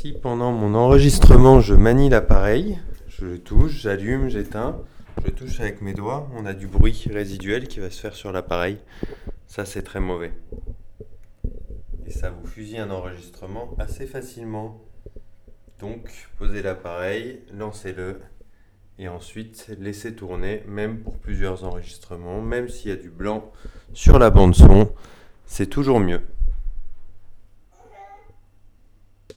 Si pendant mon enregistrement je manie l'appareil, je le touche, j'allume, j'éteins, je touche avec mes doigts, on a du bruit résiduel qui va se faire sur l'appareil. Ça c'est très mauvais. Et ça vous fusille un enregistrement assez facilement. Donc posez l'appareil, lancez-le et ensuite laissez tourner même pour plusieurs enregistrements, même s'il y a du blanc sur la bande son, c'est toujours mieux.